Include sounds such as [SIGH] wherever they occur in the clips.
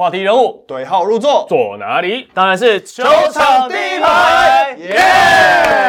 话题人物对号入座，坐哪里？当然是球场第一排，耶！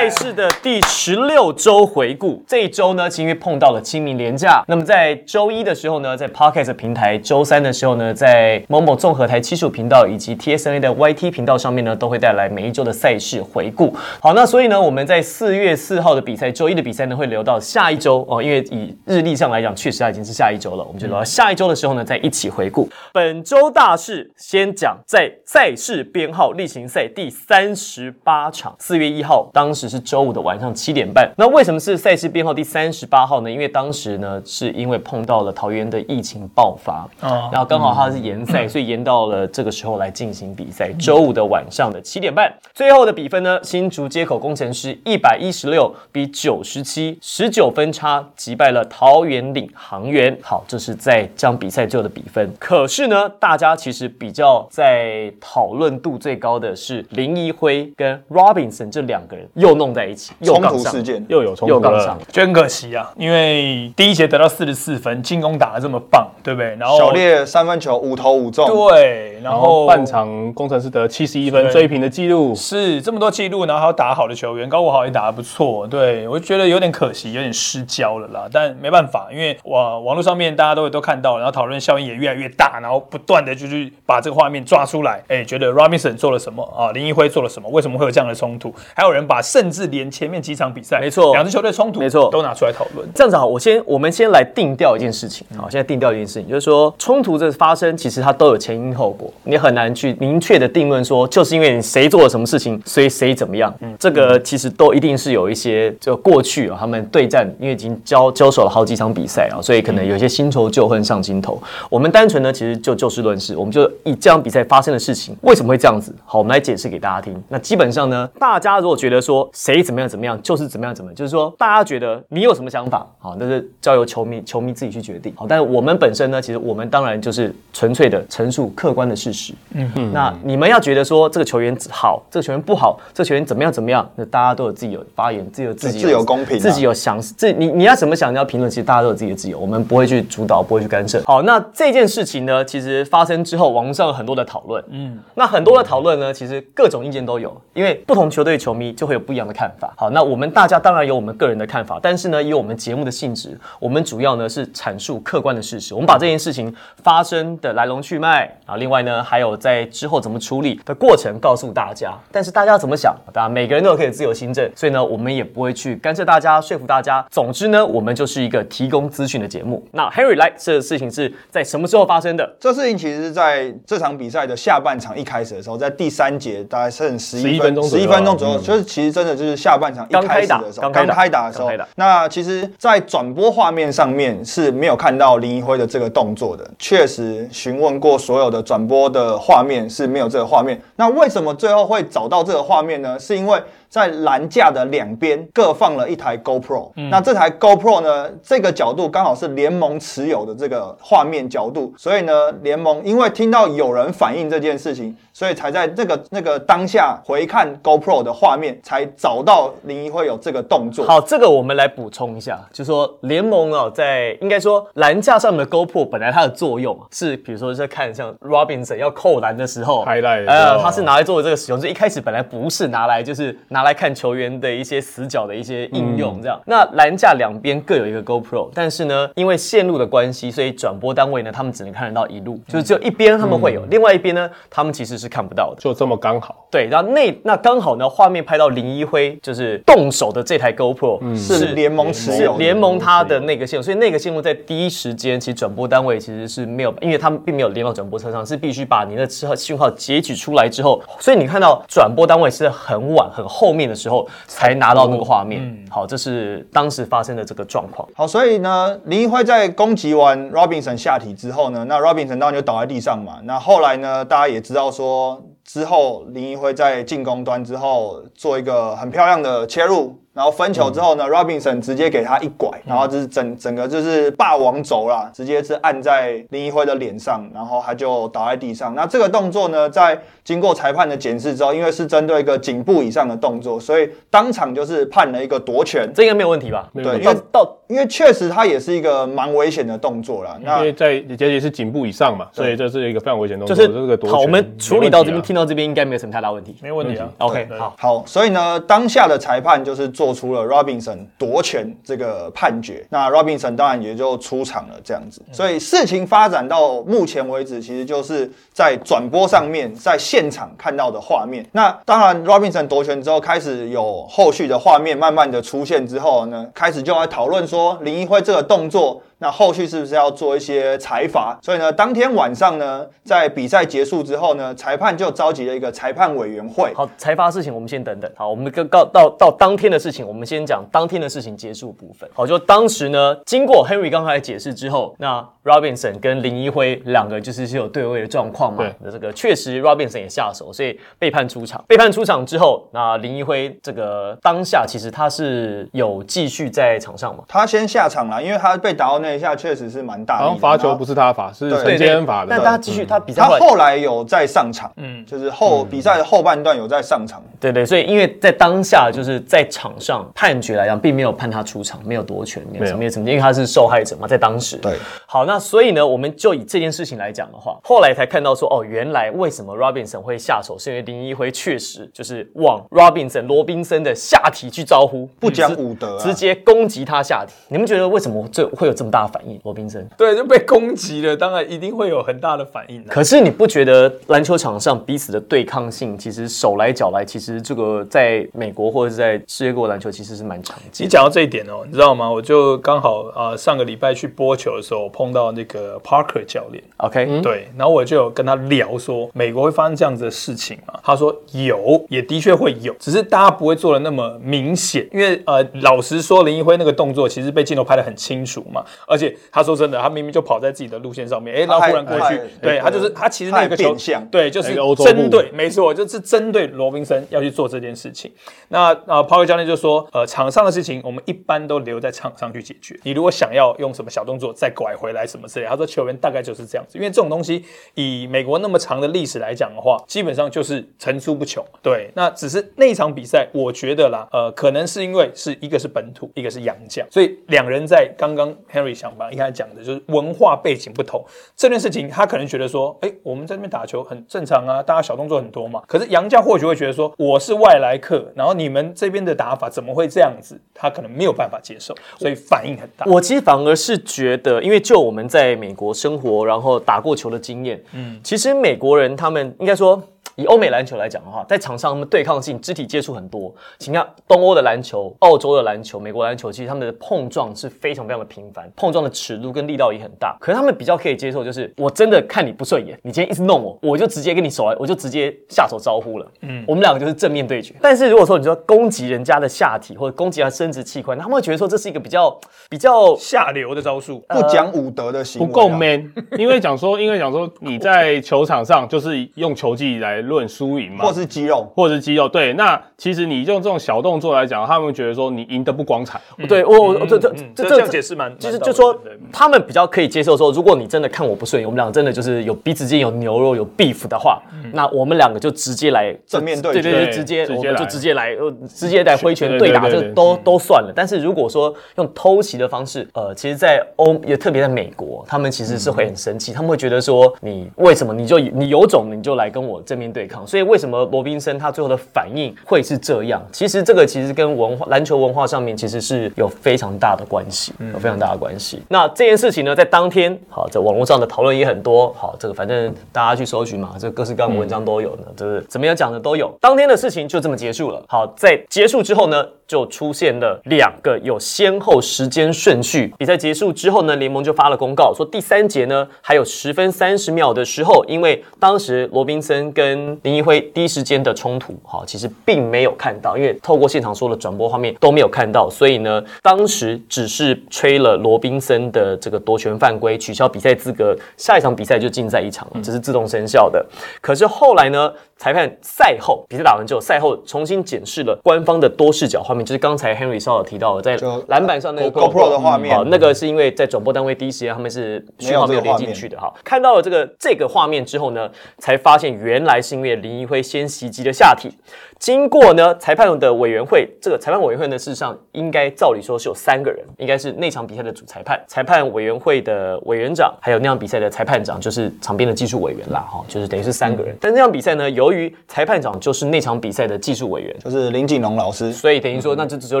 赛事的第十六周回顾，这一周呢，因为碰到了清明连假，那么在周一的时候呢，在 Podcast 平台；周三的时候呢，在某某综合台七十五频道以及 TSNA 的 YT 频道上面呢，都会带来每一周的赛事回顾。好，那所以呢，我们在四月四号的比赛，周一的比赛呢，会留到下一周哦，因为以日历上来讲，确实它已经是下一周了，我们就留到下一周的时候呢，再一起回顾本周大事。先讲在赛事编号例行赛第三十八场，四月一号，当时。是周五的晚上七点半。那为什么是赛事编号第三十八号呢？因为当时呢，是因为碰到了桃园的疫情爆发，然后刚好它是延赛，所以延到了这个时候来进行比赛。周五的晚上的七点半，最后的比分呢，新竹接口工程师一百一十六比九十七，十九分差击败了桃园领航员。好，这是在这场比赛最后的比分。可是呢，大家其实比较在讨论度最高的是林一辉跟 Robinson 这两个人又。弄在一起，冲突事件又有冲突了，真可惜啊！因为第一节得到四十四分，进攻打得这么棒，对不对？然后小烈三分球五投五中，对，然后半场工程师得七十一分，追平的记录是这么多记录，然后还有打好的球员，高国豪也打得不错，对我觉得有点可惜，有点失焦了啦。但没办法，因为网网络上面大家都会都看到，然后讨论效应也越来越大，然后不断的就去把这个画面抓出来，哎，觉得 Robinson 做了什么啊？林一辉做了什么？为什么会有这样的冲突？还有人把甚甚至连前面几场比赛，没错，两支球队冲突，没错，都拿出来讨论。这样子好，我先，我们先来定调一件事情。好，现在定调一件事情，就是说冲突这发生，其实它都有前因后果，你很难去明确的定论说，就是因为你谁做了什么事情，所以谁怎么样。嗯，这个其实都一定是有一些，就过去啊，他们对战，因为已经交交手了好几场比赛啊，所以可能有一些新仇旧恨上心头。我们单纯呢，其实就就事论事，我们就以这场比赛发生的事情，为什么会这样子？好，我们来解释给大家听。那基本上呢，大家如果觉得说谁怎么样怎么样。就是怎么样怎么，就是说大家觉得你有什么想法，好，那是交由球迷球迷自己去决定，好。但是我们本身呢，其实我们当然就是纯粹的陈述客观的事实。嗯嗯。那你们要觉得说这个球员好，这个球员不好，这个球员怎么样怎么样，那大家都有自己有发言，自己有自己自由公平，自己有想自你你要怎么想你要评论，其实大家都有自己的自由，我们不会去主导，不会去干涉。好，那这件事情呢，其实发生之后，网络上有很多的讨论。嗯。那很多的讨论呢，其实各种意见都有，因为不同球队球迷就会有不一样的看法。好，那我们大家当然有我们个人的看法，但是呢，以我们节目的性质，我们主要呢是阐述客观的事实。我们把这件事情发生的来龙去脉啊，另外呢还有在之后怎么处理的过程告诉大家。但是大家怎么想，当然每个人都可以自由心证，所以呢，我们也不会去干涉大家，说服大家。总之呢，我们就是一个提供资讯的节目。那 Harry 来，这个事情是在什么时候发生的？这事情其实是在这场比赛的下半场一开始的时候，在第三节大概剩十一分钟，十一分钟左右，就是其实真的就是下半场一开始的时候。刚开打的时候，那其实，在转播画面上面是没有看到林一辉的这个动作的。确实询问过所有的转播的画面是没有这个画面。那为什么最后会找到这个画面呢？是因为。在栏架的两边各放了一台 GoPro，那这台 GoPro 呢，这个角度刚好是联盟持有的这个画面角度，所以呢，联盟因为听到有人反映这件事情，所以才在这个那个当下回看 GoPro 的画面，才找到林一会有这个动作。好，这个我们来补充一下，就说联盟哦，在应该说栏架上面的 GoPro 本来它的作用是，比如说在看像 Robinson 要扣篮的时候，呃，它是拿来做的这个使用，就一开始本来不是拿来就是拿。拿来看球员的一些死角的一些应用，这样。那篮架两边各有一个 GoPro，但是呢，因为线路的关系，所以转播单位呢，他们只能看得到一路，就是只有一边他们会有，另外一边呢，他们其实是看不到的。就这么刚好。对，然后那那刚好呢，画面拍到林一辉就是动手的这台 GoPro 是联盟持有，联盟他的那个线路，所以那个线路在第一时间，其实转播单位其实是没有，因为他们并没有连到转播车上，是必须把您的车信号截取出来之后，所以你看到转播单位是很晚很后。后面的时候才拿到那个画面，好，这是当时发生的这个状况。好，所以呢，林一辉在攻击完 Robinson 下体之后呢，那 Robinson 当然就倒在地上嘛。那后来呢，大家也知道说，之后林一辉在进攻端之后做一个很漂亮的切入。然后分球之后呢，Robinson 直接给他一拐，然后就是整整个就是霸王轴啦，直接是按在林一辉的脸上，然后他就倒在地上。那这个动作呢，在经过裁判的检视之后，因为是针对一个颈部以上的动作，所以当场就是判了一个夺权。这应该没有问题吧？对，因为到因为确实他也是一个蛮危险的动作啦。因为在结节是颈部以上嘛，所以这是一个非常危险的动作。就是这个夺好，我们处理到这边，听到这边应该没有什么太大问题。没问题啊。OK，好，好，所以呢，当下的裁判就是做出了 Robinson 夺权这个判决。那 Robinson 当然也就出场了，这样子。所以事情发展到目前为止，其实就是在转播上面，在现场看到的画面。那当然，Robinson 夺权之后，开始有后续的画面慢慢的出现之后呢，开始就来讨论说林一辉这个动作。那后续是不是要做一些裁罚？所以呢，当天晚上呢，在比赛结束之后呢，裁判就召集了一个裁判委员会。好，裁罚事情我们先等等。好，我们跟告到到当天的事情，我们先讲当天的事情结束部分。好，就当时呢，经过 Henry 刚才解释之后，那 Robinson 跟林一辉两个就是是有对位的状况嘛。那这个确实 Robinson 也下手，所以被判出场。被判出场之后，那林一辉这个当下其实他是有继续在场上嘛？他先下场了，因为他被打到那一下确实是蛮大力的。好像罚球不是。是他罚，是对陈杰恩罚的。但他继续，他比赛他后来有在上场，嗯，就是后比赛的后半段有在上场。对对，所以因为在当下就是在场上判决来讲，并没有判他出场，没有夺权，没有什么，没有什么，因为他是受害者嘛，在当时。对，好，那所以呢，我们就以这件事情来讲的话，后来才看到说，哦，原来为什么 Robinson 会下手，是因为林一辉确实就是往 Robinson 罗宾森的下体去招呼，不讲武德啊直接攻击他下体。你们觉得为什么这会有这么大的反应？罗宾森？对，就被攻击了，当然一定会有很大的反应的。可是你不觉得篮球场上彼此的对抗性，其实手来脚来，其实这个在美国或者是在世界各国篮球其实是蛮常见的。你讲到这一点哦，你知道吗？我就刚好啊、呃上个礼拜去播球的时候碰到那个 Parker 教练，OK，、对，然后我就有跟他聊说，美国会发生这样子的事情吗？他说有，也的确会有，只是大家不会做的那么明显，因为呃，老实说，林一辉那个动作其实被镜头拍的很清楚嘛，而且他说真的，他明明就跑在自己的路线上面，哎，然后忽然过去，对他就是他其实那个球他还变相对，就是针对，没错，就是针对罗宾森要去做这件事情。那呃，Parker 教练就说，呃，场上的事情我们一般都留在场上去解决。你如果想要用什么小动作再拐回来什么之类，他说球员大概就是这样子，因为这种东西以美国那么长的历史来讲的话，基本上就是层出不穷。对，那只是那一场比赛，我觉得啦，呃，可能是因为是一个是本土，一个是洋将，所以两人在刚刚 Henry 想吧，一开始讲的就是文化背景不同这件事情，他可能觉得说，哎，我们在那边打球很正常啊，大家小动作很多嘛。可是洋将或许会觉得说，我是外来客，然后你们这边的打法怎么会这样子？他可能没有办法接受，所以反应很大。我其实反而是觉得，因为就我们在美国生活，然后打过球的经验，嗯，其实美国人他们应该说。以欧美篮球来讲的话，在场上他们对抗性、肢体接触很多。请看东欧的篮球、澳洲的篮球、美国篮球，其实他们的碰撞是非常非常的频繁，碰撞的尺度跟力道也很大。可是他们比较可以接受，就是我真的看你不顺眼，你今天一直弄我，我就直接跟你手来，我就直接下手招呼了。嗯，我们两个就是正面对决。但是如果说你说攻击人家的下体或者攻击他生殖器官，他们会觉得说这是一个比较比较下流的招数，不讲武德的行为、啊，不够 man，[LAUGHS] 因为讲说，因为讲说你在球场上就是用球技来论输赢嘛，或是肌肉。或是肌肉。对，那其实你用这种小动作来讲，他们觉得说你赢得不光彩。对我我这这嗯这这样解释蛮，就是就说他们比较可以接受说，如果你真的看我不顺眼，我们两个真的就是有彼此间有牛肉有 beef 的话，那我们两个就直接来正面对对对对，直接我们就直接来，呃，直接来挥拳对对打，这都都算了。但是如果说用偷袭的方式，呃，其实，在欧也特别在美国，他们其实是会很生气，他们会觉得说，你为什么你就你有种你就来跟我正面对抗？所以为什么罗宾森他最后的反应会是这样？其实这个其实跟文化篮球文化上面其实是有非常大的关系，有非常大的关系。那这件事情呢，在当天好，在网络上的讨论也很多。好，这个反正大家去搜寻嘛，这各式各样的文章都有呢，就是怎么样讲的都有。当天的事情就这么结束了。好，在结束之后呢，就出现了两个有先后时间顺序。比赛结束之后呢，联盟就发了公告说，第三节呢还有十分三十秒的时候，因为当时罗宾森跟跟林一辉第一时间的冲突，哈，其实并没有看到，因为透过现场说的转播画面都没有看到，所以呢，当时只是吹了罗宾森的这个夺权犯规，取消比赛资格，下一场比赛就禁赛一场了，这是自动生效的。可是后来呢？裁判赛后比赛打完之后，赛后重新检视了官方的多视角画面，就是刚才 Henry 稍有提到的，在篮板上那个 GoPro 的画面，那个是因为在转播单位第一时间他们是讯号没有连进去的哈。看到了这个这个画面之后呢，才发现原来是因为林一辉先袭击了下体。经过呢，裁判的委员会，这个裁判委员会呢，事实上应该照理说是有三个人，应该是那场比赛的主裁判、裁判委员会的委员长，还有那场比赛的裁判长，就是场边的技术委员啦，哈，就是等于是三个人。但那场比赛呢，由于裁判长就是那场比赛的技术委员，就是林景龙老师，所以等于说那就只有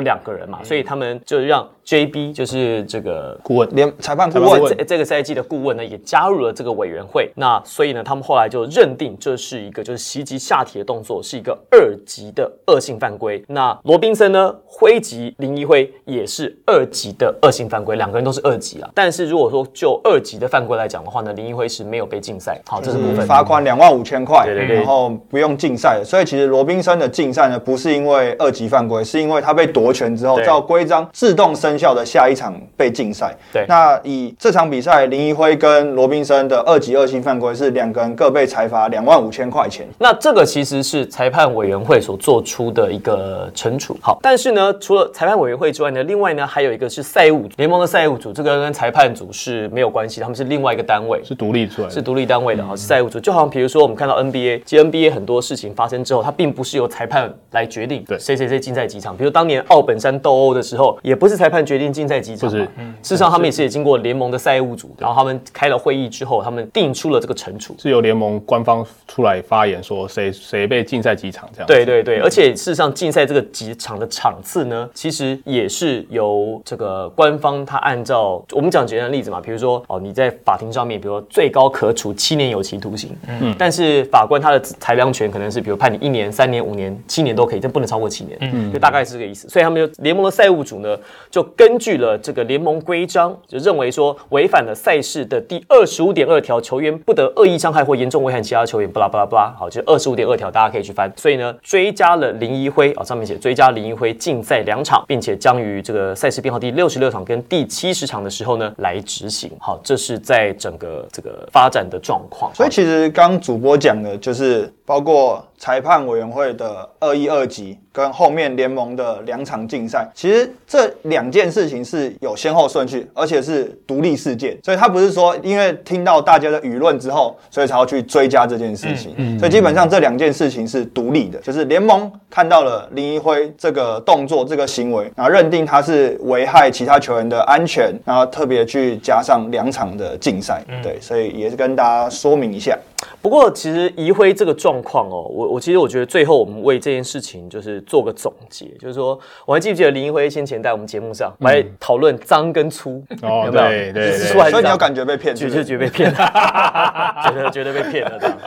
两个人嘛，所以他们就让 JB 就是这个顾问连裁判顾问这这个赛季的顾问呢，也加入了这个委员会。那所以呢，他们后来就认定这是一个就是袭击下体的动作，是一个二。级的恶性犯规，那罗宾森呢？挥击林一辉也是二级的恶性犯规，两个人都是二级啊。但是如果说就二级的犯规来讲的话呢，林一辉是没有被禁赛，好，这是部分罚款两万五千块，对对对，然后不用禁赛。所以其实罗宾森的禁赛呢，不是因为二级犯规，是因为他被夺权之后，照规章自动生效的下一场被禁赛。对，那以这场比赛，林一辉跟罗宾森的二级恶性犯规是两个人各被裁罚两万五千块钱。那这个其实是裁判委员会。所做出的一个惩处，好，但是呢，除了裁判委员会之外呢，另外呢还有一个是赛务联盟的赛务组，这个跟裁判组是没有关系，他们是另外一个单位，是独立出来，是独立单位的哈，是赛务组，就好像比如说我们看到 NBA，其实 NBA 很多事情发生之后，它并不是由裁判来决定，对，谁谁谁禁赛几场，比如当年奥本山斗殴的时候，也不是裁判决定禁赛几场，是，事实上他们也是也经过联盟的赛务组，然后他们开了会议之后，他们定出了这个惩处，是由联盟官方出来发言说谁谁被禁赛几场这样，对对对，而且。事实上，禁赛这个几场的场次呢，其实也是由这个官方他按照我们讲简单的例子嘛，比如说哦，你在法庭上面，比如说最高可处七年有期徒刑，嗯，但是法官他的裁量权可能是比如判你一年、三年、五年、七年都可以，但不能超过七年，嗯，就大概是这个意思。所以他们就联盟的赛务组呢，就根据了这个联盟规章，就认为说违反了赛事的第二十五点二条，球员不得恶意伤害或严重危害其他球员，巴拉巴拉巴拉，好，就二十五点二条，大家可以去翻。所以呢，追加了。林一辉啊，上面写追加林一辉竞赛两场，并且将于这个赛事编号第六十六场跟第七十场的时候呢来执行。好，这是在整个这个发展的状况。所以其实刚主播讲的就是包括。裁判委员会的二一二级跟后面联盟的两场竞赛，其实这两件事情是有先后顺序，而且是独立事件，所以他不是说因为听到大家的舆论之后，所以才要去追加这件事情。所以基本上这两件事情是独立的，就是联盟看到了林一辉这个动作、这个行为，然后认定他是危害其他球员的安全，然后特别去加上两场的竞赛。对，所以也是跟大家说明一下。不过其实移辉这个状况哦，我我其实我觉得最后我们为这件事情就是做个总结，就是说我还记不记得林一辉先前在我们节目上来讨论脏跟粗，哦对对，所以你有感觉被骗，绝对绝对？被骗，[LAUGHS] 觉得绝对被骗了这样。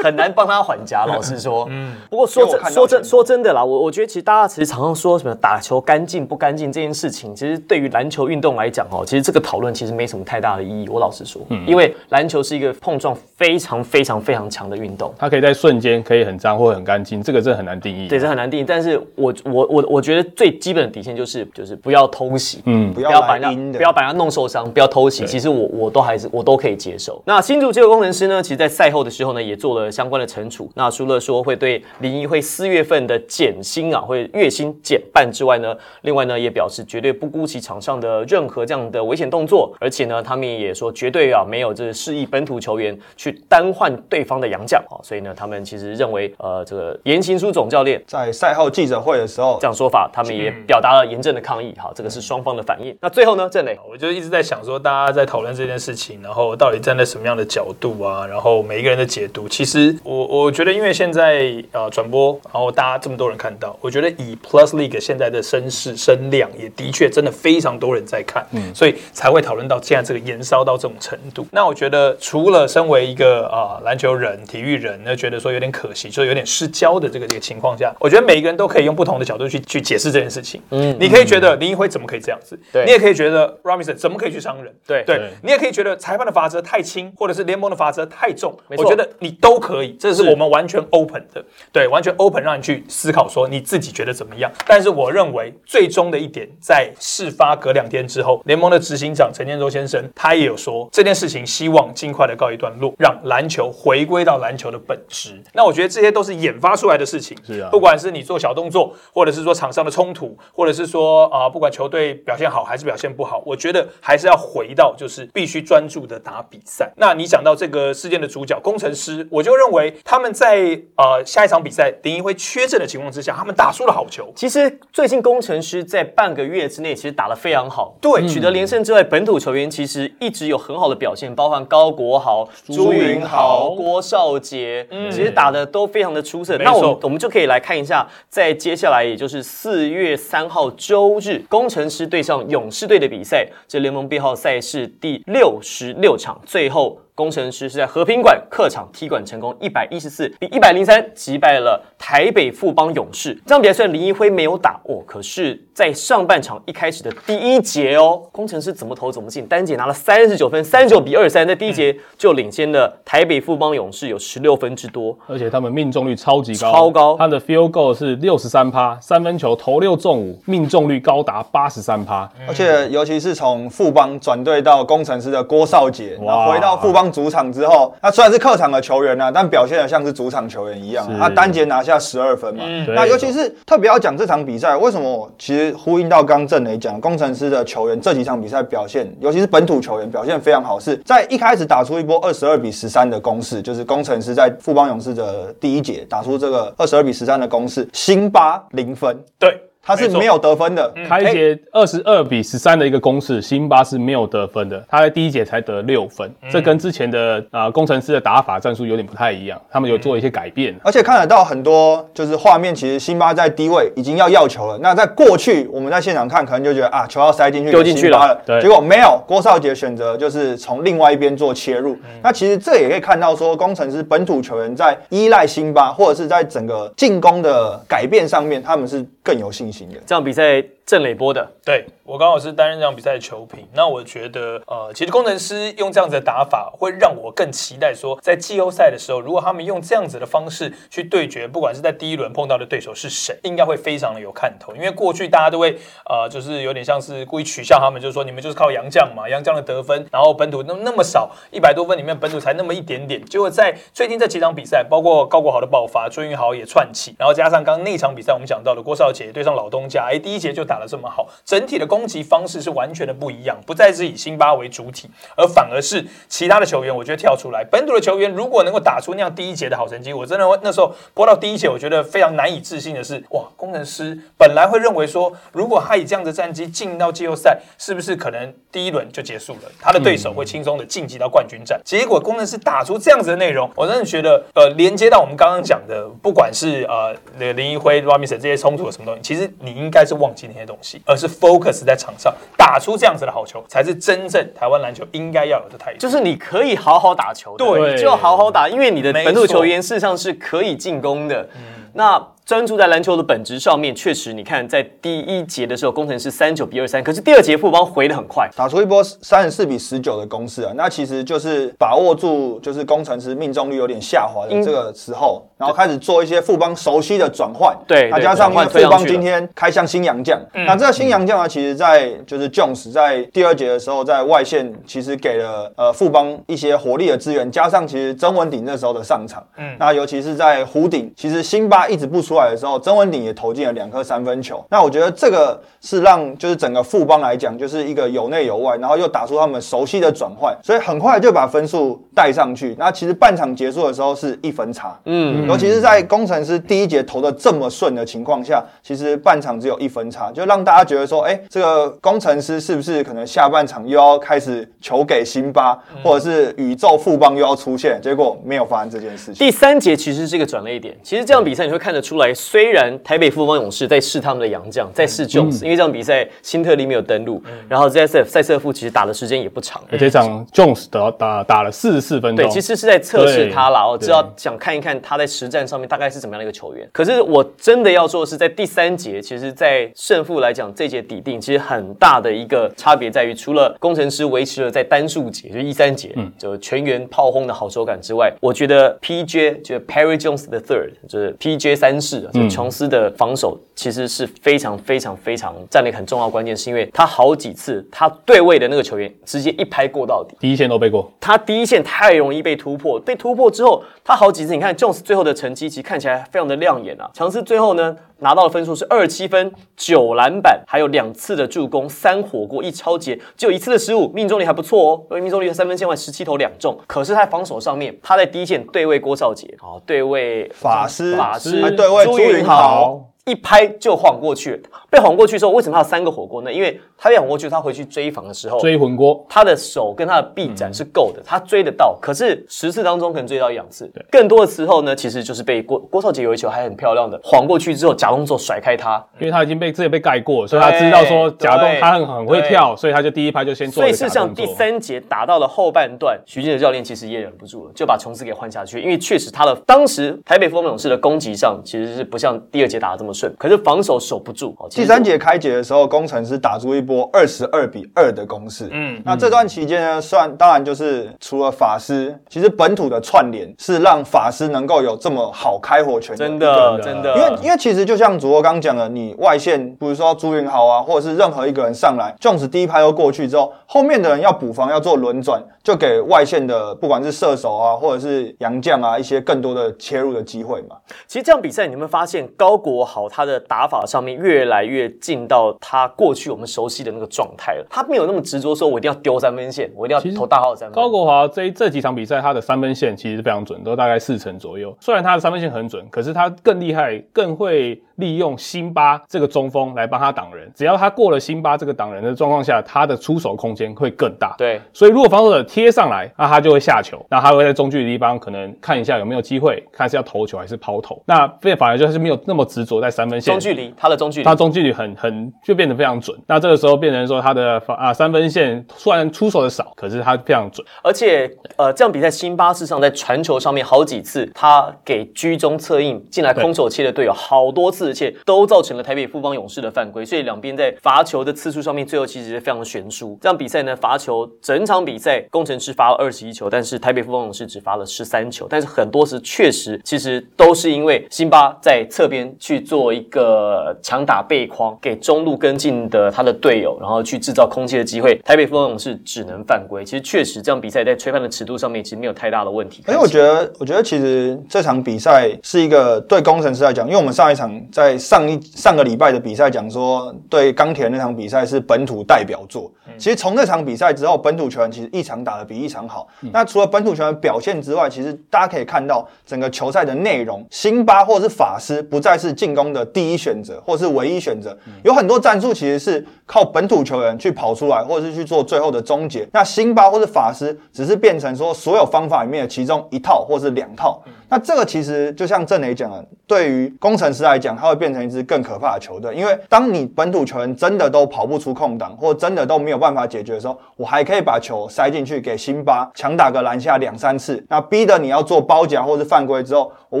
很难帮他缓颊，[LAUGHS] 老实说。嗯，不过说真说真说真的啦，我我觉得其实大家其实常常说什么打球干净不干净这件事情，其实对于篮球运动来讲哦，其实这个讨论其实没什么太大的意义。我老实说，嗯，因为篮球是一个碰撞非常非常非常强的运动，它可以在瞬间可以很脏或很干净，这个真的很难定义。对，这很难定义。但是我我我我觉得最基本的底线就是就是不要偷袭，嗯，不要把人不要把人弄受伤，不要偷袭。其实我我都还是我都可以接受。那新竹这个工程师呢，其实在赛后的时候呢，也做了相关的惩处。那除了说会对林一会四月份的减薪啊，会月薪减半之外呢，另外呢也表示绝对不姑息场上的任何这样的危险动作，而且呢他们也说绝对啊没有这示意本土球员去单换对方的洋将啊，所以呢他们其实认为呃这个严行书总教练在赛后记者会的时候这样说法，他们也表达了严正的抗议。好，这个是双方的反应。那最后呢，郑磊，我就一直在想说，大家在讨论这件事情，然后到底站在什么样的角度啊，然后每一个人的解读，其实我我觉得因为。现在呃转播，然后大家这么多人看到，我觉得以 Plus League 现在的声势声量，也的确真的非常多人在看，嗯，所以才会讨论到现在这个延烧到这种程度。那我觉得除了身为一个啊篮球人、体育人，那觉得说有点可惜，就有点失焦的这个这个情况下，我觉得每一个人都可以用不同的角度去去解释这件事情。嗯，你可以觉得林一辉怎么可以这样子？对，你也可以觉得 Robinson 怎么可以去伤人？对，对你也可以觉得裁判的罚则太轻，或者是联盟的罚则太重。我觉得你都可。可以，这是我们完全 open 的，对，完全 open 让你去思考说你自己觉得怎么样。但是我认为最终的一点，在事发隔两天之后，联盟的执行长陈建州先生他也有说这件事情希望尽快的告一段落，让篮球回归到篮球的本质。那我觉得这些都是研发出来的事情，是啊不管是你做小动作，或者是说场上的冲突，或者是说啊、不管球队表现好还是表现不好，我觉得还是要回到就是必须专注的打比赛。那你讲到这个事件的主角工程师，我就认为他们在呃下一场比赛林一辉缺阵的情况之下，他们打出了好球。其实最近工程师在半个月之内其实打得非常好，对取得连胜之外，本土球员其实一直有很好的表现，包括高国豪、朱云豪、郭少杰，嗯其实打的都非常的出色。那我们我们就可以来看一下，在接下来也就是四月三号周日，工程师对上勇士队的比赛，这联盟编号赛事第六十六场，最后。工程师是在和平馆客场踢馆成功，一百一十四比一百零三击败了台北富邦勇士。这场比赛虽然林一辉没有打哦，可是，在上半场一开始的第一节哦，工程师怎么投怎么进，单节拿了三十九分，三十九比二十三，在第一节就领先了台北富邦勇士有十六分之多。而且他们命中率超级高，超高他的 field goal 是六十三趴，三分球投六中五，命中率高达八十三趴。而且尤其是从富邦转队到工程师的郭少杰，然后回到富邦主场之后，他虽然是客场的球员啊，但表现的像是主场球员一样是，他单节拿下十二分嘛。对那尤其是特别要讲这场比赛，为什么我其实呼应到刚郑磊讲，工程师的球员这几场比赛表现，尤其是本土球员表现非常好，是在一开始打出一波二十二比十三的攻势，就是工程师在富邦勇士的第一节打出这个二十二比十三的攻势，辛巴零分，对，错他是没有得分的。开节二十二比十三的一个攻势，辛巴是没有得分的，他在第一节才得六分，这跟之前的啊、呃工程师的打法战术有点不太一样，他们有做一些改变。而且看得到很多就是画面，其实辛巴在低位已经要要球了。那在过去我们在现场看，可能就觉得啊，球要塞进去，丢进去了。对。结果没有，郭少杰选择就是从另外一边做切入。那其实这也可以看到说，工程师本土球员在依赖辛巴，或者是在整个进攻的改变上面，他们是更有信心这场比赛郑磊波的，对我刚好是担任这场比赛的球评，那我觉得呃，其实工程师用这样子的打法，会让我更期待说，在季后赛的时候，如果他们用这样子的方式去对决，不管是在第一轮碰到的对手是谁，应该会非常的有看头。因为过去大家都会呃，就是有点像是故意取笑他们，就是说你们就是靠洋将嘛，洋将的得分，然后本土那那么少，一百多分里面本土才那么一点点，结果在最近这几场比赛，包括高国豪的爆发，朱云豪也串起，然后加上刚刚那场比赛我们讲到的郭少杰对上老东家，哎，第一节就打得这么好，整体的攻击方式是完全的不一样，不再是以辛巴为主体，而反而是其他的球员，我觉得跳出来，本土的球员如果能够打出那样第一节的好成绩，我真的会那时候播到第一节，我觉得非常难以置信的是，哇，工程师本来会认为说，如果他以这样的战绩进到季后赛，是不是可能第一轮就结束了，他的对手会轻松的晋级到冠军战？结果工程师打出这样子的内容，我真的觉得，呃，连接到我们刚刚讲的，不管是呃那个林一辉、Robinson 这些冲突有什么东西，其实你应该是忘记那些东西，而是 focus 在场上打出这样子的好球，才是真正台湾篮球应该要有的态度。就是你可以好好打球，对你就好好打，因为你的本土球员事实上是可以进攻的。那专注在篮球的本质上面，确实，你看在第一节的时候，工程师三九比二三，可是第二节富邦回的很快，打出一波三十四比十九的攻势啊，那其实就是把握住就是工程师命中率有点下滑的这个时候，然后开始做一些富邦熟悉的转换。对那加上富邦今天开向新洋将，那这个新洋将呢，其实在就是 Jones 在第二节的时候，在外线其实给了呃富邦一些活力的资源，加上其实曾文鼎那时候的上场，嗯，那尤其是在弧顶，其实辛巴一直不出来的时候，曾文鼎也投进了两颗三分球。那我觉得这个是让就是整个富邦来讲，就是一个有内有外，然后又打出他们熟悉的转换，所以很快就把分数带上去。那其实半场结束的时候是一分差，嗯，尤其是在工程师第一节投的这么顺的情况下，其实半场只有一分差，就让大家觉得说，哎、这个工程师是不是可能下半场又要开始球给辛巴，或者是宇宙富邦又要出现？结果没有发生这件事情。第三节其实是一个转捩点。其实这场比赛你会看得出来，虽然台北富邦勇士在试他们的洋将，在试 Jones，、因为这场比赛辛特利没有登陆，然后 ZSF 塞瑟夫其实打的时间也不长。这场 Jones 打打打了四十四分钟，对，其实是在测试他啦，我对知道想看一看他在实战上面大概是怎么样的一个球员。可是我真的要说的是，在第三节，其实，在胜负来讲，这节底定其实很大的一个差别在于，除了工程师维持了在单数节，就一三节，就全员炮轰的好手感之外，我觉得 PJ 就是 Perry Jones the Third，就是 PJ 三世啊，就琼斯的防守其实是非常非常非常占了一个很重要关键，是因为他好几次他对位的那个球员直接一拍过到底。第一线都被过。他第一线太容易被突破，被突破之后，他好几次，你看 Jones 最后的成绩其实看起来非常的亮眼啊。强斯最后呢拿到的分数是二七分、九篮板，还有两次的助攻、三火锅、一超节，只有一次的失误，命中率还不错哦，因为命中率三分线外十七投两中。可是他在防守上面，他在第一线对位郭少杰，哦，对位法师法师，还对位朱云豪。一拍就晃过去，被晃过去之后，为什么他有三个火锅呢？因为他被晃过去，他回去追防的时候，追魂锅，他的手跟他的臂展是够的，他追得到。可是十次当中可能追到一两次，更多的时候呢，其实就是被郭郭少杰有一球还很漂亮的晃过去之后，假动作甩开他，因为他已经被之前被盖过，所以他知道说假动他很很会跳，所以他就第一拍就先做所以事实上第。三节打到了后半段，徐静的教练其实也忍不住了，就把琼斯给换下去，因为确实他的当时台北风勇士的攻击上其实是不像第二节打的这么顺，可是防守守不住。哦第三节开节的时候，工程师打出一波二十二比二的攻势。嗯，那这段期间呢，算当然就是除了法师，其实本土的串联是让法师能够有这么好开火权真的真的，因为因为其实就像主播刚讲的，你外线比如说朱云豪啊，或者是任何一个人上来，Jones 第一拍都过去之后，后面的人要补防要做轮转，就给外线的不管是射手啊，或者是杨将啊一些更多的切入的机会嘛。其实这样比赛，你有没有发现高国豪他的打法上面越来越进到他过去我们熟悉的那个状态了？他没有那么执着说，我一定要丢三分线，我一定要投大号三分。高国华这这几场比赛，他的三分线其实非常准，都大概四成左右。虽然他的三分线很准，可是他更厉害，更会利用辛巴这个中锋来帮他挡人。只要他过了辛巴这个挡人的状况下，他的出手空间会更大。对，所以如果防守者贴上来，那他就会下球，那他会在中距离地方可能看一下有没有机会，看是要投球还是抛投。那变反而就是没有那么执着在三分线中距离，他的中距离他，中距离很很就变得非常准。那这个时候变成说他的啊三分线虽然出手的少，可是他非常准。而且呃，这样比赛辛巴事实上在传球上面好几次，他给居中策应进来空手切的队友好多次，而且都造成了台北富邦勇士的犯规，所以两边在罚球的次数上面，最后其实是非常的悬殊。这场比赛呢，罚球整场比赛工程师罚了二十一球，但是台北富邦勇士只罚了十三球，但是很多时确实其实都是因为辛巴在侧边去做一个强打背筐，给中路跟进的他的队友，然后去制造空切的机会，台北富邦勇士只能犯规。其实确实这场比赛在吹判的尺度上面其实没有太大的问题。因为我觉得，我觉得其实这场比赛是一个对工程师来讲，因为我们上一场在上一上个礼拜的比赛讲说，对钢铁那场比赛是本土代表作。其实从那场比赛之后，本土球员其实一场打得比一场好。那除了本土球员表现之外，其实大家可以看到整个球赛的内容，辛巴或者是法师不再是进攻的第一选择，或是唯一选择。有很多战术其实是靠本土球员去跑出来，或者是去做最后的终结。那辛巴或是法师只是变成说所有方法里面的其中一套或是两套。那这个其实就像郑磊讲的，对于工程师来讲，它会变成一支更可怕的球队，因为当你本土球员真的都跑不出空档，或真的都没有办法解决的时候，我还可以把球塞进去给辛巴强打个篮下两三次，那逼得你要做包夹或是犯规之后，我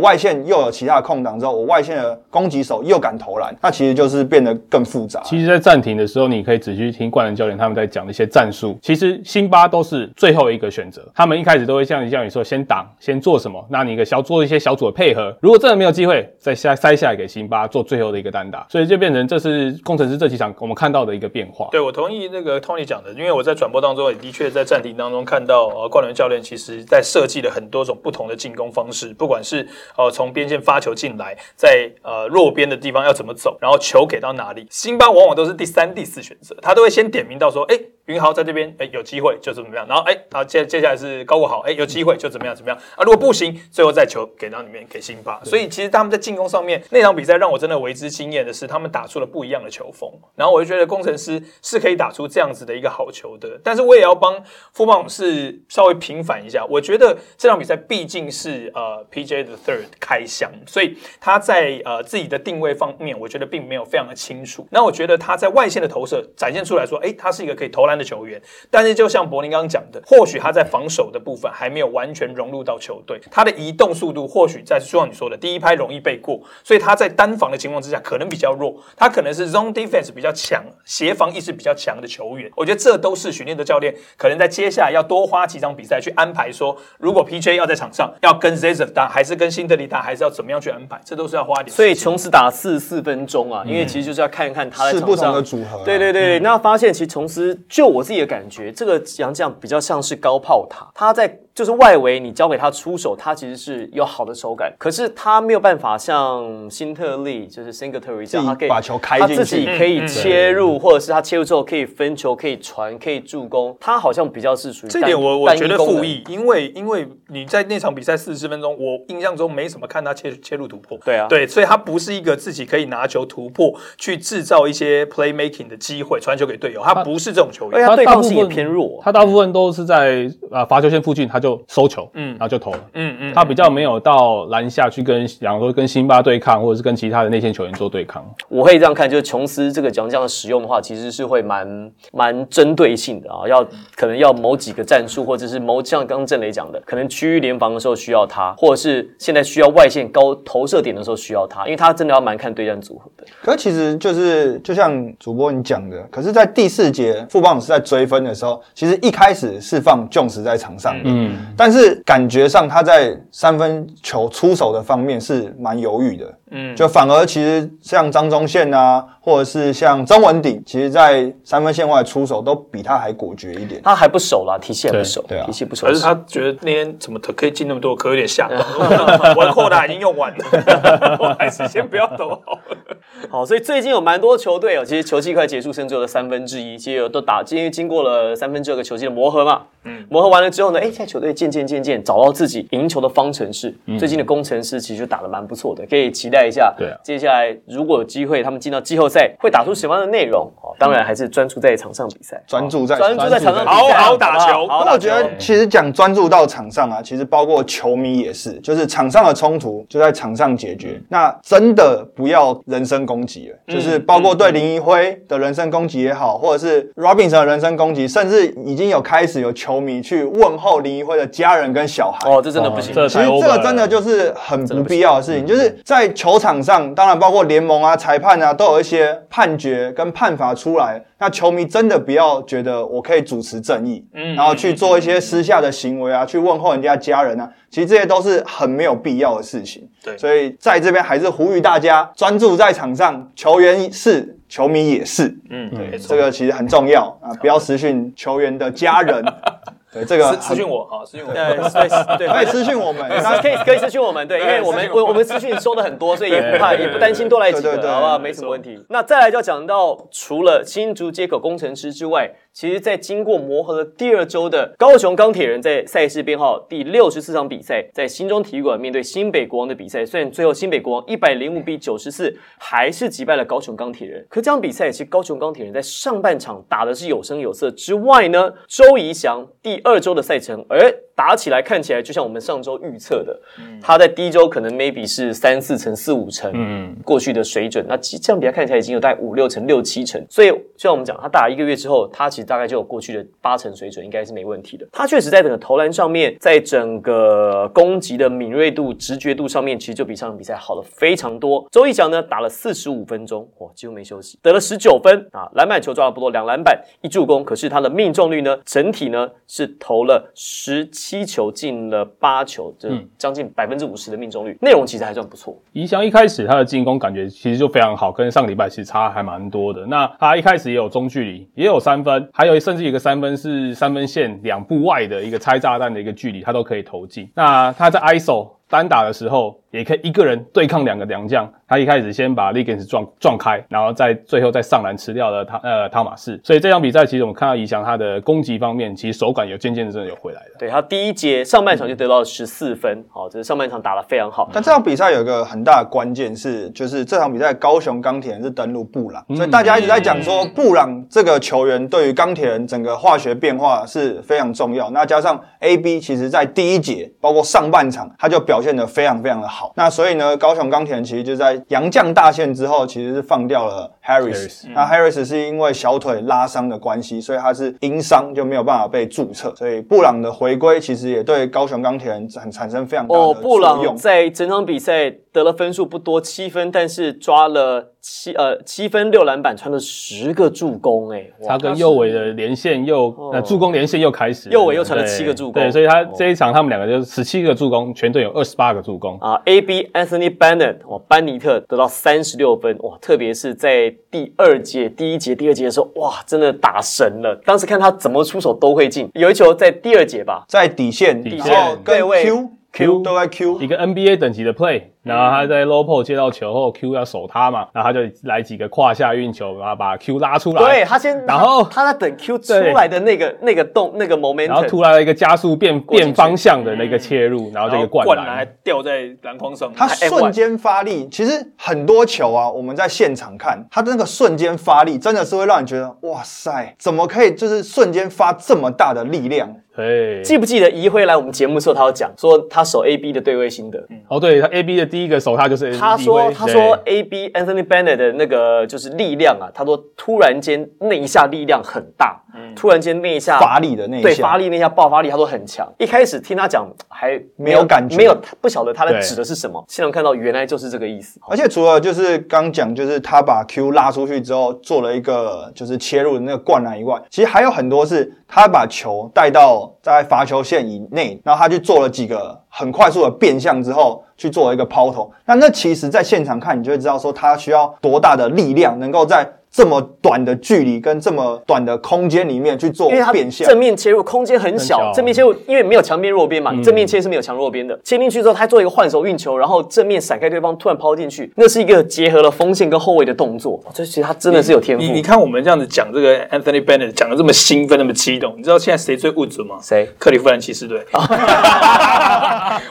外线又有其他的空档之后，我外线的攻击手又敢投篮，那其实就是变得更复杂。其实，在暂停的时候，你可以仔细听冠人教练他们在讲的一些战术。其实辛巴都是最后一个选择，他们一开始都会像像你说，先挡，先做什么，那你一个小做一些小组的配合。如果真的没有机会，再下塞下来给辛巴做最后的一个单打，所以就变成这是工程师这几场我们看到的一个变化。对，我同意那个 Tony 讲的，因为我在转播当中也的确在暂停当中看到，呃，冠伦教练其实在设计了很多种不同的进攻方式，不管是呃从边线发球进来，在呃弱边的地方要怎么走，然后球给到哪里，辛巴往往都是第三、第四选择，他都会先点名到说，哎。云豪在这边，哎，有机会就怎么样，然后哎，然后接接下来是高国豪，哎，有机会就怎么样怎么样啊，如果不行，最后再球给到里面给辛巴。所以其实他们在进攻上面那场比赛让我真的为之惊艳的是，他们打出了不一样的球风，然后我就觉得工程师是可以打出这样子的一个好球的。但是我也要帮富邦勇士稍微平反一下，我觉得这场比赛毕竟是呃 PJ 的 third 开箱，所以他在呃自己的定位方面，我觉得并没有非常的清楚。那我觉得他在外线的投射展现出来说，哎，他是一个可以投篮的球员。但是就像柏林刚刚讲的，或许他在防守的部分还没有完全融入到球队，他的移动速度或许在就像你说的，第一拍容易被过，所以他在单防的情况之下可能比较弱，他可能是 zone defense 比较强，协防意识比较强的球员。我觉得这都是训练的教练可能在接下来要多花几场比赛去安排，说如果 PJ 要在场上要跟 z z 打，还是跟辛德利打，还是要怎么样去安排，这都是要花点。所以琼斯打四十四分钟啊，因为其实就是要看一看他在场上是不同的组合。对对对，那发现其实琼斯就我自己的感觉，这个杨绛比较像是高炮塔，他在。就是外围，你交给他出手，他其实是有好的手感，可是他没有办法像辛特利，就是 Singletary 这样，他可以把球开进去，他自己可以切入，或者是他切入之后可以分球、可以传、可以助攻。他好像比较是属于这点，我我觉得负益，因为因为你在那场比赛四十分钟，我印象中没什么看他切切入突破。对啊，对，所以他不是一个自己可以拿球突破去制造一些 playmaking 的机会，传球给队友，他不是这种球员。他对抗性也偏弱，他大部分都是在啊罚球线附近，他就收球，嗯。然后就投了，嗯嗯，他比较没有到篮下去跟，比方说跟辛巴对抗，或者是跟其他的内线球员做对抗。我会这样看，就是琼斯这个奖项的使用的话，其实是会蛮蛮针对性的啊，要可能要某几个战术，或者是某像刚刚郑雷讲的，可能区域联防的时候需要他，或者是现在需要外线高投射点的时候需要他，因为他真的要蛮看对战组合的。可其实就是就像主播你讲的，可是，在第四节富邦是在追分的时候，其实一开始是放 Jones 在场上的，嗯，但是感。感觉上他在三分球出手的方面是蛮犹豫的，嗯，就反而其实像张忠宪啊，或者是像曾文鼎，其实在三分线外出手都比他还果决一点。他还不熟啦，体系还不熟，对啊，体系不熟。可是他觉得那天怎么可以进那么多，可有点吓到。我的扩大已经用完了，[LAUGHS] 我还是先不要投好。好，所以最近有蛮多球队哦，其实球季快结束，甚至有三分之一，其实都打，因为经过了三分之二个球季的磨合嘛，嗯，磨合完了之后呢，哎，现在球队渐渐渐渐找到自己赢球的方程式。最近的工程师其实打得蛮不错的，可以期待一下。对，接下来如果有机会，他们进到季后赛会打出什么样的内容？哦，当然还是专注在场上比赛，专注在专注在场上好好打球。那我觉得其实讲专注到场上啊，其实包括球迷也是，就是场上的冲突就在场上解决。那真的不要人身攻击了，就是。包括对林一辉的人身攻击也好，或者是 Robinson 的人身攻击，甚至已经有开始有球迷去问候林一辉的家人跟小孩。哦，这真的不行。其实这个真的就是很不必要的事情。就是在球场上，当然包括联盟啊、裁判啊，都有一些判决跟判罚出来。那球迷真的不要觉得我可以主持正义，嗯，然后去做一些私下的行为啊，去问候人家家人啊。其实这些都是很没有必要的事情，对，所以在这边还是呼吁大家专注在场上，球员是，球迷也是，嗯，对，这个其实很重要啊，不要失讯球员的家人。[LAUGHS] [LAUGHS] 对这个私讯我好，私讯我，对 [LAUGHS] 对，可以私讯我们，可以可以私讯我们，对，因为我们我我们私讯收的很多，所以也不怕，也不担心多来几个，好不好？没什么问题。那再来就要讲到，除了新竹接口工程师之外。其实，在经过磨合的第二周的高雄钢铁人，在赛事编号第六十四场比赛，在新中体育馆面对新北国王的比赛，虽然最后新北国王一百零五比九十四还是击败了高雄钢铁人，可这场比赛其实高雄钢铁人在上半场打的是有声有色之外呢，周怡翔第二周的赛程，而打起来看起来就像我们上周预测的，他在第一周可能 maybe 是三四成、四五成，嗯，过去的水准，那这样比赛看起来已经有大概五六成、六七成，所以就像我们讲，他打一个月之后，他其实大概就有过去的八成水准，应该是没问题的。他确实在整个投篮上面，在整个攻击的敏锐度、直觉度上面，其实就比上场比赛好了非常多。周一翔呢，打了四十五分钟，哇，几乎没休息，得了十九分啊，篮板球抓的不多，两篮板一助攻。可是他的命中率呢，整体呢是投了十七球进了八球，就将近百分之五十的命中率，内容其实还算不错。宜翔一开始他的进攻感觉其实就非常好，跟上个礼拜其实差还蛮多的。那他一开始也有中距离，也有三。三分，还有甚至一个三分是三分线两步外的一个拆炸弹的一个距离，他都可以投进。那他在 ISO 单打的时候，也可以一个人对抗两个良将。他一开始先把 Legans 撞撞开，然后再最后再上篮吃掉了他呃汤马士。所以这场比赛其实我们看到怡翔他的攻击方面，其实手感有渐渐的真的有回来了。对他第一节上半场就得到了十四分，好，这是上半场打得非常好。但这场比赛有一个很大的关键是，就是这场比赛高雄钢铁人是登陆布朗，所以大家一直在讲说布朗这个球员对于钢铁人整个化学变化是非常重要。那加上 AB 其实在第一节包括上半场他就表现得非常非常的好。那所以呢，高雄钢铁其实就在杨将大限之后，其实是放掉了 Harris。那 Harris 是因为小腿拉伤的关系，所以他是因伤就没有办法被注册。所以布朗的回归其实也对高雄钢铁人很产生非常大的哦，布朗。在整场比赛得了分数不多，七分，但是抓了七呃七分六篮板，传了十个助攻，哎，他跟右尾的连线又呃助攻连线又开始，右尾又传了对七个助攻对，所以他这一场他们两个就是十七个助攻，全队有二十八个助攻。啊，A B Anthony Bennett 哇，班尼特得到三十六分哇，特别是在第二节、第一节、第二节的时候，哇，真的打神了。当时看他怎么出手都会进，有一球在第二节吧，在底线，底然后跟对位 Q Q 都在 Q，一个 NBA 等级的 play，然后他在 low post 接到球后，Q 要守他嘛，然后他就来几个胯下运球，然后把 Q 拉出来，对他先，然后他在等 Q 出来的那个那个动那个 momentum，然后突然一个加速变变方向的那个切入，然后这个灌灌篮还，掉在篮筐上，他瞬间发力，其实很多球啊，我们在现场看他的那个瞬间发力，真的是会让你觉得哇塞，怎么可以就是瞬间发这么大的力量？对，记不记得一辉来我们节目的时候，他有讲说他守 A B 的对位心得。哦，对他 A B 的第一个手他就是他说他说 A B Anthony Bennett 的那个就是力量啊，他说突然间那一下力量很大，突然间那一下发力的那一对发力那一下爆发力，他都很强。一开始听他讲还没有感觉没有不晓得他在指的是什么，现场看到原来就是这个意思。而且除了就是刚讲，就是他把 Q 拉出去之后，做了一个就是切入的那个灌篮以外，其实还有很多是他把球带到在罚球线以内，然后他去做了几个很快速的变向之后，去做了一个抛投。那那其实，在现场看，你就会知道说他需要多大的力量，能够在这么短的距离跟这么短的空间里面去做因为他变向。正面切入空间很小，很小正面切入因为没有强边弱边嘛，你正面切是没有强弱边的。切进去之后，他做一个换手运球，然后正面闪开对方，突然抛进去，那是一个结合了锋线跟后卫的动作。这其实他真的是有天赋。你你看我们这样子讲这个 Anthony Bennett 讲的这么兴奋，那么激动，你知道现在谁最物质吗？谁？克利夫兰骑士队。[LAUGHS]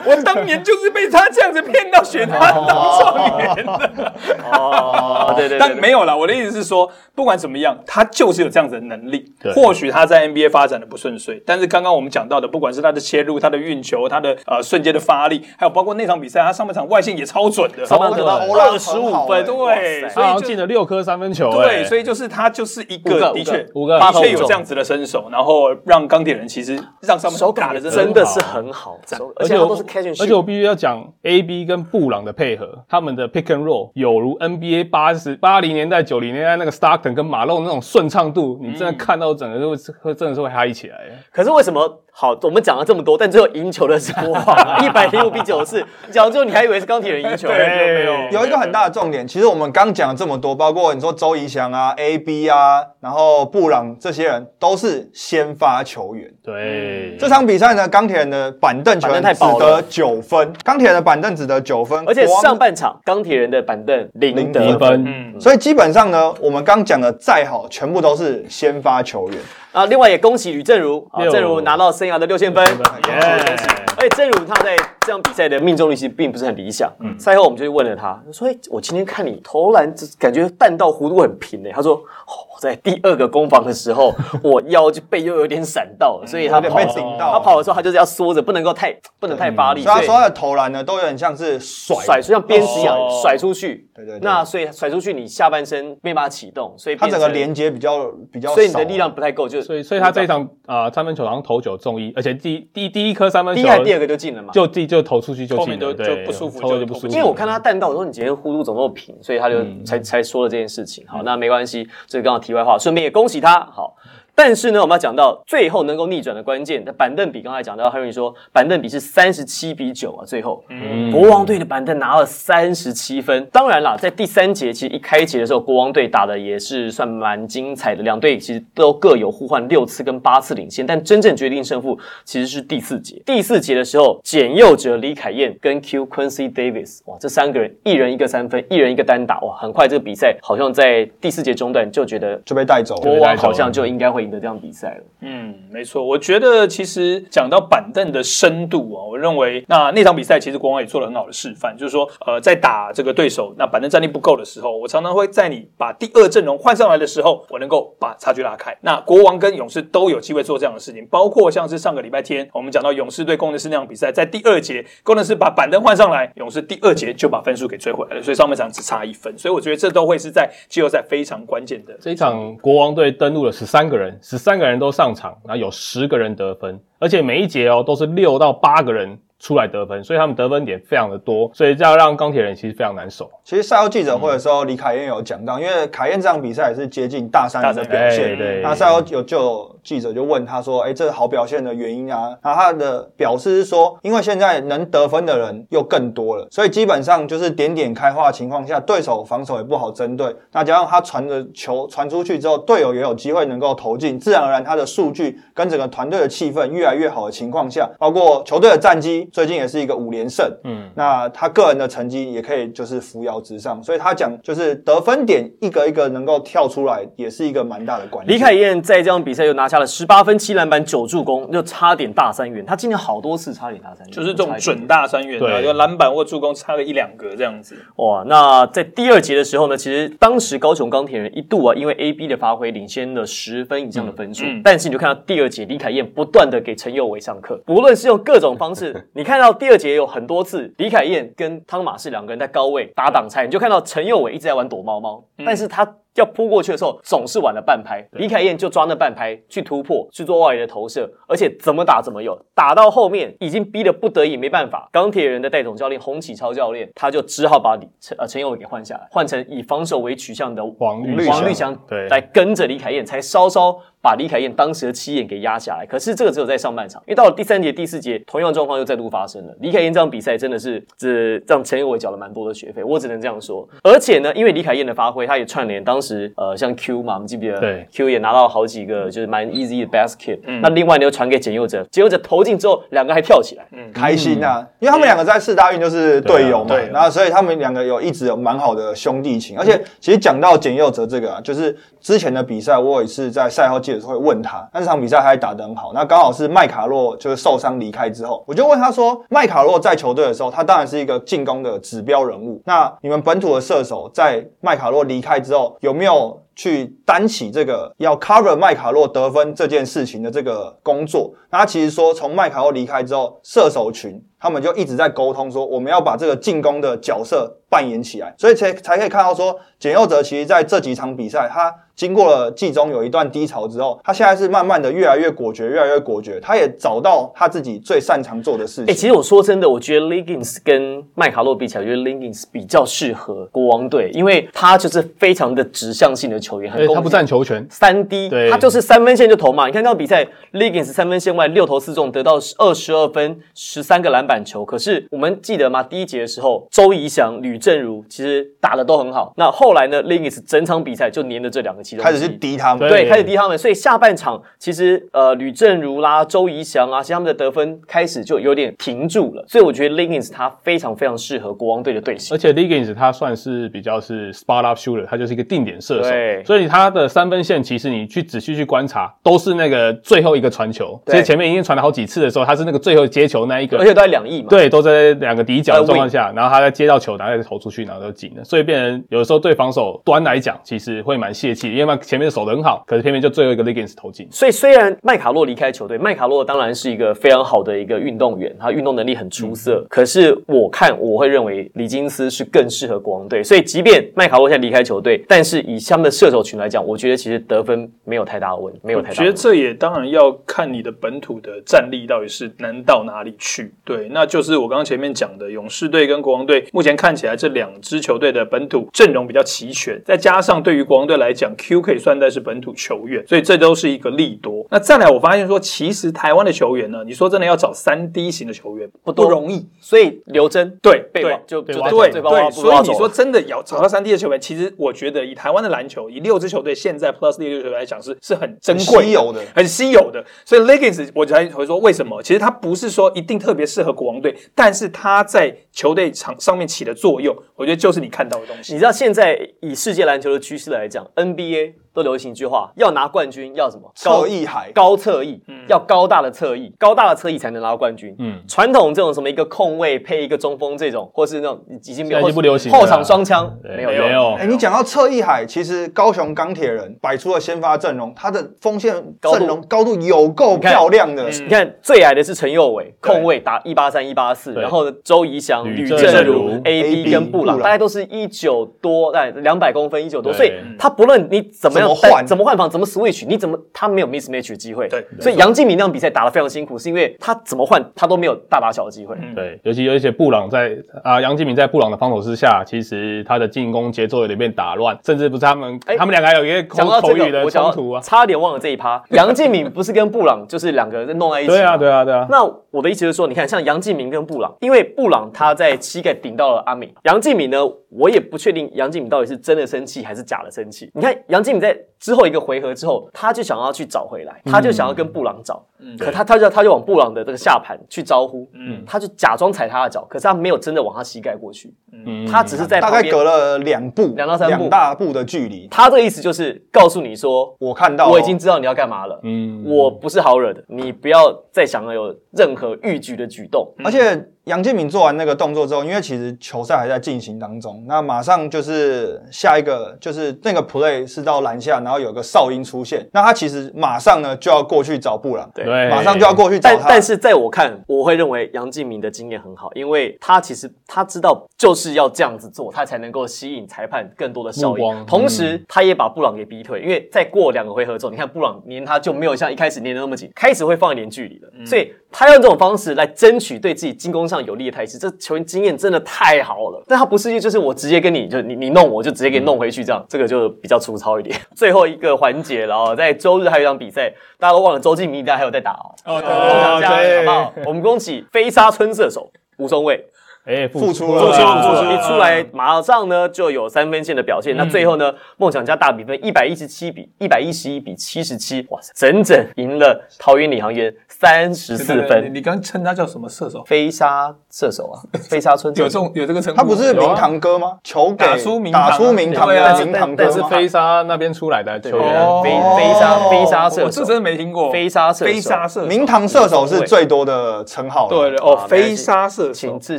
我当年就是被他这样子骗到选他当状元的。哦，对对对但没有啦，我的意思是说，不管怎么样，他就是有这样子的能力对。或许他在 NBA 发展的不顺遂，但是刚刚我们讲到的，不管是他的切入、他的运球、他的呃瞬间的发力，还有包括那场比赛，他上半场外线也超准的。上半场得到投篮二十五分，对塞他好像进了六颗三分球，对，哎所以就是他就是一个个的确五个的确有这样子的身手，然后让钢铁人其实让上半手场打的感真的是很好，手而而且我都是 catch and 而且我。必须要讲 A B 跟布朗的配合，他们的 pick and roll 有如 NBA 八十八零年代、九零年代那个 Stockton 跟马龙那种顺畅度，你真的看到整个就会会真的是会嗨起来。可是为什么好？我们讲了这么多，但最后赢球的是国王，一百零五比九十四。讲到最后，你还以为是钢铁人赢球？对没有有一个很大的重点，其实我们刚讲了这么多，包括你说周怡翔啊、A B 啊，然后布朗这些人都是先发球员。对，这场比赛呢，钢铁人的板凳球员只得九分，钢铁人的板凳只得九分，而且上半场钢铁人的板凳零得零分嗯，所以基本上呢，我们刚讲的再好，全部都是先发球员。啊，另外也恭喜吕正如，啊，正如拿到生涯的六千分，耶恭喜！而且正如他在这场比赛的命中率其实并不是很理想。嗯赛后我们就去问了他，说：“哎，我今天看你投篮，这感觉弹道弧度很平诶。”他说：“哦，我在第二个攻防的时候，[LAUGHS] 我腰就背又有点闪到，所以他被顶到他跑的时候他就是要缩着，不能够太不能太发力，他说他的投篮呢，都有点像是甩甩出像鞭子一样哦甩出去。对对对那所以甩出去，你下半身没办法启动，所以他整个连接比较比较少，所以你的力量不太够，就所以所以他这一场啊、三分球好像投九中一，而且第第第一颗三分球第一还第二个就进了嘛。就第就投出去就进了，后面就不舒服就就不舒服。因为我看他弹道，我说你今天弧度怎么那么平，所以他就才、才说了这件事情。好，那没关系，这是刚好题外话，顺便也恭喜他。好，但是呢，我们要讲到最后能够逆转的关键，的板凳比刚才讲到，Henry 说板凳比是三十七比九啊，最后，嗯，国王队的板凳拿了三十七分。当然啦，在第三节其实一开节的时候，国王队打的也是算蛮精彩的，两队其实都各有互换六次跟八次领先，但真正决定胜负其实是第四节。第四节的时候，简佑哲、李凯燕跟 Q Quincy Davis，哇，这三个人一人一个三分，一人一个单打，哇，很快这个比赛好像在第四节中段就觉得就被带走，国王好像就应该会。的这样比赛了，嗯，没错，我觉得其实讲到板凳的深度啊，我认为那那场比赛其实国王也做了很好的示范，就是说，呃，在打这个对手那板凳战力不够的时候，我常常会在你把第二阵容换上来的时候，我能够把差距拉开。那国王跟勇士都有机会做这样的事情，包括像是上个礼拜天我们讲到勇士对工程师那场比赛，在第二节工程师把板凳换上来，勇士第二节就把分数给追回来了，所以上半场只差一分，所以我觉得这都会是在季后赛非常关键的。这一场国王队登陆了十三个人，十三个人都。上场，然后有十个人得分，而且每一节哦都是六到八个人。出来得分，所以他们得分点非常的多，所以这样让钢铁人其实非常难守。其实赛后记者会的时候，李凯燕有讲到，因为凯燕这场比赛也是接近大三元的表现。对那赛后有就记者就问他说：“哎，这好表现的原因啊？”那他的表示是说，因为现在能得分的人又更多了，所以基本上就是点点开花的情况下，对手防守也不好针对。那加上他传的球传出去之后，队友也有机会能够投进，自然而然他的数据跟整个团队的气氛越来越好的情况下，包括球队的战绩，最近也是一个五。连胜，嗯，那他个人的成绩也可以就是扶摇直上，所以他讲就是得分点一个一个能够跳出来，也是一个蛮大的关键。李凯燕在这场比赛又拿下了十八分、七篮板、九助攻，又差点大三元。他今年好多次差点大三元，就是这种准大三元，对，就篮板或助攻差了一两个这样子。哇，那在第二节的时候呢，其实当时高雄钢铁人一度啊，因为 A B 的发挥领先了十分以上的分数，但是你就看到第二节李凯燕不断的给陈佑维上课，不论是用各种方式，你看到第二节有很多次。李凯燕跟汤马士两个人在高位打挡拆，你就看到陈佑伟一直在玩躲猫猫，但是他。要扑过去的时候，总是晚了半拍。李凯燕就抓那半拍去突破，去做外围的投射，而且怎么打怎么有。打到后面已经逼得不得已没办法，钢铁人的戴总教练洪启超教练他就只好把李陈呃陈友伟给换下来，换成以防守为取向的黄绿黄绿翔来跟着李凯燕，才稍稍把李凯燕当时的七眼给压下来。可是这个只有在上半场，因为到了第三节、第四节，同样状况又再度发生了。李凯燕这场比赛真的是只让陈友伟缴了蛮多的学费，我只能这样说。而且呢，因为李凯燕的发挥，他也串联当时呃像。Q 嘛，我们记不记得？对，Q 也拿到好几个，就是蛮 easy 的 basket。嗯那另外你，又传给简佑哲，简佑哲投进之后，两个还跳起来，嗯，开心啊！因为他们两个在四大运就是队友嘛，然后所以他们两个有一直有蛮好的兄弟情。而且其实讲到简佑哲这个，啊，就是之前的比赛，我也是在赛后记者会问他，那场比赛他还打得很好。那刚好是麦卡洛就是受伤离开之后，我就问他说，麦卡洛在球队的时候，他当然是一个进攻的指标人物。那你们本土的射手在麦卡洛离开之后，有没有？妙去担起这个要 cover 麦卡洛得分这件事情的这个工作，那他其实说从麦卡洛离开之后，射手群他们就一直在沟通说，我们要把这个进攻的角色扮演起来，所以才才可以看到说，简佑哲其实在这几场比赛他。经过了季中有一段低潮之后，他现在是慢慢的越来越果决，越来越果决。他也找到他自己最擅长做的事情。哎，其实我说真的，我觉得 Liggins 跟麦卡洛比起来，我觉得 Liggins 比较适合国王队，因为他就是非常的指向性的球员，很他不占球权，三 D，他就是三分线就投嘛。你看那场比赛，Liggins 三分线外六投四中，得到二十二分，十三个篮板球。可是我们记得吗？第一节的时候，周怡翔、吕正如其实打的都很好。那后来呢，Liggins 整场比赛就黏着这两个。开始是低他们，对，开始低他们，所以下半场其实呃吕正如啦、周怡翔啊，其实他们的得分开始就有点停住了。所以我觉得 Liggins 他非常非常适合国王队的队形，而且 Liggins 他算是比较是 spot up shooter，他就是一个定点射手，对，所以他的三分线其实你去仔细去观察，都是那个最后一个传球，其实前面已经传了好几次的时候，他是那个最后接球那一个，而且都在两翼嘛，对，都在两个底角的状况下，然后他在接到球，然后再投出去，然后就进了，所以变成有的时候对防守端来讲，其实会蛮泄气，因为前面守的。很好，可是偏偏就最后一个 Liggins 投进。所以虽然麦卡洛离开球队，麦卡洛当然是一个非常好的一个运动员，他运动能力很出色。可是我看我会认为李金斯是更适合国王队。所以即便麦卡洛现在离开球队，但是以他们的射射手群来讲，我觉得其实得分没有太大的问题，没有太大的问题。我觉得这也当然要看你的本土的战力到底是能到哪里去。对，那就是我刚刚前面讲的，勇士队跟国王队目前看起来这两支球队的本土阵容比较齐全，再加上对于国王队来讲，Q 可以算在是本土球员，所以这都是一个利多。那再来，我发现说，其实台湾的球员呢，你说真的要找三 D 型的球员不多容易。所以刘真对对被挖就对最高挖对，所以你说真的要找到三 D 的球员，其实我觉得以台湾的篮球，以六支球队现在 Plus 六支球队来讲是是很珍贵、稀有的很稀有的。所以 Leggings 我才会说为什么？其实他不是说一定特别适合国王队，但是他在球队场上面起的作用，我觉得就是你看到的东西。你知道现在以世界篮球的趋势来讲，NBA 都流行一句话：要拿冠军要什么？高侧翼海。高侧翼，要高大的侧翼，高大的侧翼才能拿到冠军。嗯，传统这种什么一个控卫配一个中锋这种，或是那种已经没有已经不流行后场双枪没有没有。哎、你讲到侧翼海，其实高雄钢铁人摆出了先发阵容，他的锋线阵容高度。有够漂亮的。你看最矮的是陈佑伟，控卫打一八三一八四，然后呢周怡翔、吕正如如、A B 跟布朗，布朗。大概都是一九多，哎，两百公分一九多，所以他不论你怎么样怎么换怎么换防，怎么 switch，你怎么他没有 mismatch 的机会。对所以杨敬敏那场比赛打得非常辛苦，是因为他怎么换他都没有大打小的机会。对，尤其有一些布朗在啊，杨敬敏在布朗的防守之下，其实他的进攻节奏有点被打乱，甚至不是他们，哎他们两个还有一个口语的我想要冲突啊。差点忘了这一趴。[LAUGHS] 杨敬敏不是跟布朗就是两个人弄在一起吗？对啊，对啊，对啊。那我的意思就是说，你看，像杨敬敏跟布朗，因为布朗他在膝盖顶到了阿敏，杨敬敏呢，我也不确定杨敬敏到底是真的生气还是假的生气。你看杨敬敏在之后一个回合之后，他就想要去找回来，他就想要跟布朗找，可他他就他就往布朗的这个下盘去招呼，嗯，他就假装踩他的脚，可是他没有真的往他膝盖过去，嗯。他只是在大概隔了两步，两到三步。两大步的距离。他这个意思就是告诉你说，我看到。了，我已经知道你要干嘛了，嗯。我不是好惹的，你不要再想要有任何逾矩的举动。而且杨建敏做完那个动作之后，因为其实球赛还在进行当中，那马上就是下一个就是那个 play 是到篮下，然后有个哨音出现，那他其实马上呢就要过去找布朗，对对，马上就要过去找他。但但是在我看，我会认为杨敬明的经验很好，因为他其实他知道就是要这样子做，他才能够吸引裁判更多的效应。同时，他也把布朗给逼退，因为再过两个回合之后，你看布朗粘他就没有像一开始粘的那么紧，开始会放一点距离了。所以他用这种方式来争取对自己进攻上有利的态势，这球员经验真的太好了。但他不是就是我直接跟你就你你弄我就直接给你弄回去这样，这个就比较粗糙一点。[LAUGHS] 最后一个环节了哦，在周日还有一场比赛，大家都忘了周敬明大家还有在打哦。哦，对哦这样对好不好？我们恭喜飞沙村射手吴松卫哎，付出出了出啊出一出来，马上呢就有三分线的表现。那最后呢，梦想家大比分一百一十七比一百一十一比七十七，哇塞，整整赢了桃园领航员三十四分。你刚称他叫什么射手？飞沙射手啊，[LAUGHS] 飞沙村有这种有这个称呼？他不是名堂哥吗？球给打出名堂啊打出明堂对啊的名堂哥是？飞沙那边出来的球对员，哦飞飞沙飞沙射手我这真的没听过。飞沙射手飞沙射手，名堂射手是最多的称号了。对了哦啊，飞沙射手请。自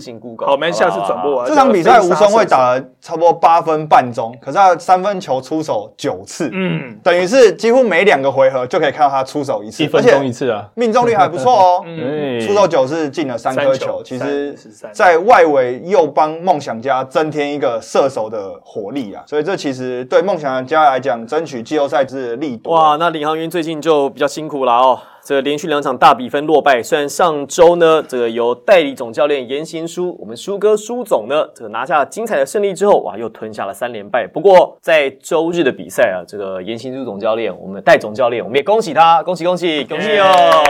行 Google。好，我们下次转播完。这场比赛吴松会会打了差不多八分半钟，可是他三分球出手九次，嗯，等于是几乎每两个回合就可以看到他出手一次，一分而且钟一次啊。命中率还不错哦。[LAUGHS] 嗯出手九次进了三颗球球，其实在外围又帮梦想家增添一个射手的火力啊，所以这其实对梦想家来讲，争取季后赛之力多。哇，那领航员最近就比较辛苦了哦。这个连续两场大比分落败，虽然上周呢，这个由代理总教练严行书，我们舒哥舒总呢，这个拿下精彩的胜利之后，哇，又吞下了三连败。不过在周日的比赛啊，这个严行书总教练，我们代总教练，我们也恭喜他，恭喜恭喜恭喜哦！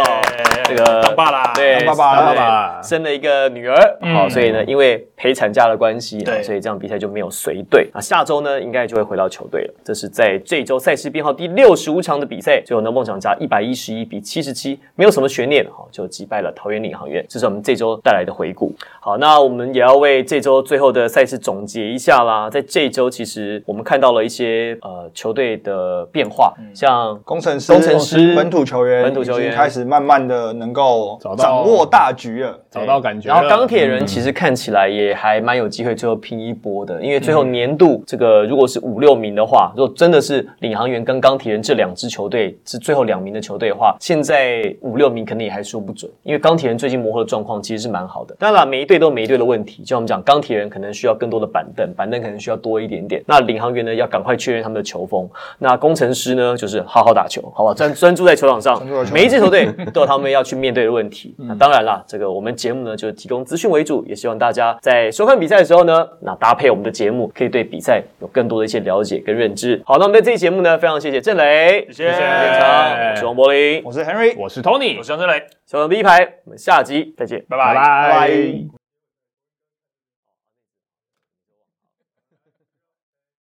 这个当爸啦对，当爸爸当爸爸生了一个女儿，好、所以呢，因为陪产假的关系，对啊所以这场比赛就没有随队。啊，下周呢，应该就会回到球队了。这是在这周赛事编号第六十五场的比赛，最后呢，梦想家一百一十一比七十七，没有什么悬念，好、就击败了桃园领航员。这是我们这周带来的回顾。好，那我们也要为这周最后的赛事总结一下啦。在这一周，其实我们看到了一些呃球队的变化，像工程师、工程师本土球员、本土球员开始慢慢的能够找到掌握大局了。找到感觉。然后钢铁人其实看起来也还蛮有机会最后拼一波的，因为最后年度这个如果是五六名的话，如果真的是领航员跟钢铁人这两支球队是最后两名的球队的话，现在五六名，可能也还说不准，因为钢铁人最近磨合的状况其实是蛮好的。当然了，每一队都有每一队的问题，就像我们讲，钢铁人可能需要更多的板凳，板凳可能需要多一点点。那领航员呢，要赶快确认他们的球风。那工程师呢，就是好好打球，好不好？专专注在球场上，每一支球队都有他们要去面对的问题。[LAUGHS] 那当然啦，这个我们节目呢，就是提供资讯为主，也希望大家在收看比赛的时候呢，那搭配我们的节目，可以对比赛有更多的一些了解跟认知。好，那我们这期节目呢，非常谢谢郑磊，谢谢现场，我是王柏林，我是 Henry，我是 Tony，我是张真磊，小场第一排，我们下集再见，拜拜。拜拜。